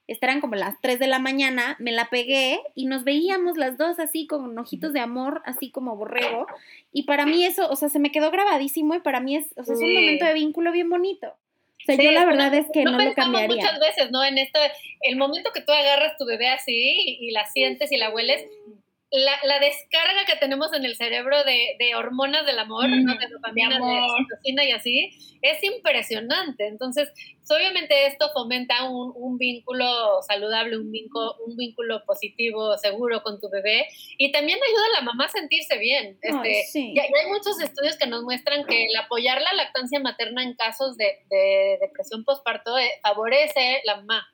estaban como las 3 de la mañana, me la pegué y nos veíamos las dos así con ojitos de amor, así como borrego, y para mí eso, o sea, se me quedó grabadísimo y para mí es, o sea, es un Sí. momento de vínculo bien bonito. O sea, Sí, yo la no- verdad es que no, lo pensamos cambiaría. muchas veces, ¿no? En este, el momento que tú agarras tu bebé así y la sientes y la hueles, la, la descarga que tenemos en el cerebro de, de hormonas del amor, Mm, ¿no? de dopamina, de oxitocina y así, es impresionante. Entonces, pues, obviamente esto fomenta un, un vínculo saludable, un vínculo, un vínculo positivo, seguro con tu bebé y también ayuda a la mamá a sentirse bien. Ay, Este, sí. ya, ya hay muchos estudios que nos muestran que el apoyar la lactancia materna en casos de, de depresión postparto eh, favorece la mamá.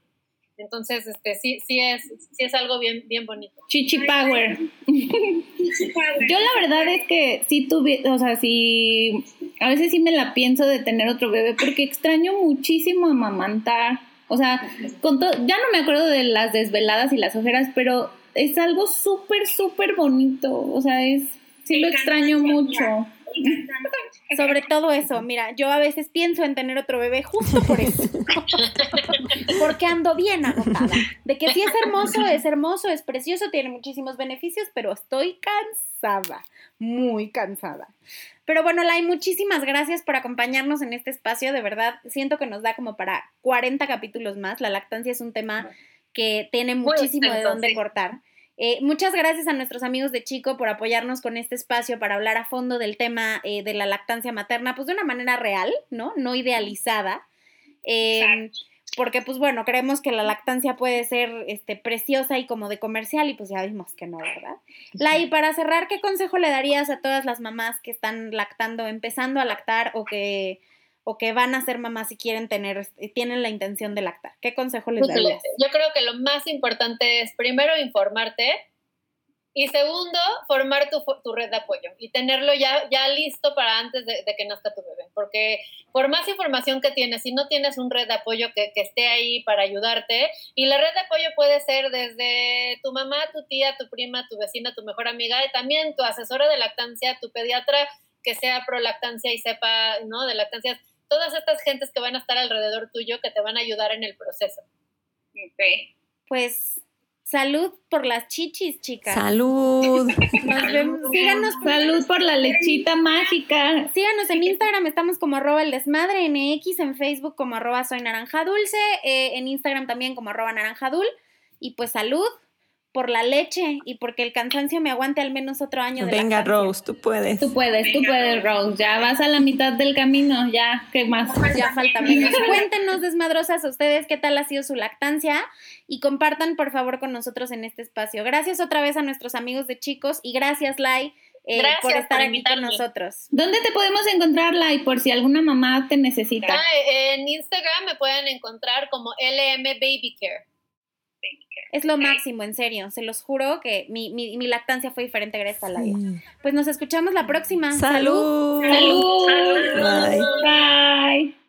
Entonces, este, sí, sí es, sí es algo bien, bien bonito. Chichi Power. Yo la verdad es que sí tuve, o sea, sí, a veces sí me la pienso de tener otro bebé porque extraño muchísimo amamantar. O sea, con ya no me acuerdo de las desveladas y las ojeras, pero es algo súper, súper bonito. O sea, es, sí lo extraño mucho. Sobre todo eso, mira, yo a veces pienso en tener otro bebé justo por eso. Porque ando bien agotada. De que sí es hermoso, es hermoso, es precioso, tiene muchísimos beneficios, pero estoy cansada, muy cansada. Pero bueno, Lai, muchísimas gracias por acompañarnos en este espacio. De verdad, siento que nos da como para 40 capítulos más. La lactancia es un tema que tiene muchísimo de dónde cortar. Eh, muchas gracias a nuestros amigos de Chico por apoyarnos con este espacio para hablar a fondo del tema eh, de la lactancia materna, pues de una manera real, ¿no? No idealizada. Eh, porque pues bueno, creemos que la lactancia puede ser este, preciosa y como de comercial y pues ya vimos que no, ¿verdad? La, y para cerrar, ¿qué consejo le darías a todas las mamás que están lactando, empezando a lactar o que o que van a ser mamás y quieren tener, este, tienen la intención de lactar? ¿Qué consejo les darías? Yo creo que lo más importante es primero informarte y segundo, formar tu, tu, red de apoyo y tenerlo ya, ya listo para antes de, que nazca tu bebé. Porque por más información que tienes, si no tienes un red de apoyo que, que, esté ahí para ayudarte, y la red de apoyo puede ser desde tu mamá, tu tía, tu prima, tu vecina, tu mejor amiga, y también tu asesora de lactancia, tu pediatra que sea pro lactancia y sepa, ¿no? De lactancias todas estas gentes que van a estar alrededor tuyo que te van a ayudar en el proceso. Ok. Pues salud por las chichis, chicas. Salud. Nos vemos. Síganos. Salud por la lechita mágica. Síganos en Instagram, estamos como arroba el desmadre, en X, en Facebook como arroba soy naranja dulce, eh, en Instagram también como arroba naranjadul. Y pues salud por la leche y porque el cansancio me aguante al menos otro año. De Venga, Rose, tú puedes. Tú puedes, tú puedes, Rose. Ya vas a la mitad del camino, ya, ¿qué más? Ya falta menos. Cuéntenos, desmadrosas, a ustedes qué tal ha sido su lactancia y compartan, por favor, con nosotros en este espacio. Gracias otra vez a nuestros amigos de chicos y gracias, Lai. Eh, por estar aquí con nosotros. ¿Dónde te podemos encontrar, Lai, por si alguna mamá te necesita? Ah, en Instagram me pueden encontrar como LM Baby Care. Es lo máximo, en serio. Se los juro que mi, mi, mi lactancia fue diferente gracias a la vida. Pues nos escuchamos la próxima. Salud. Salud. Salud. Bye. Bye.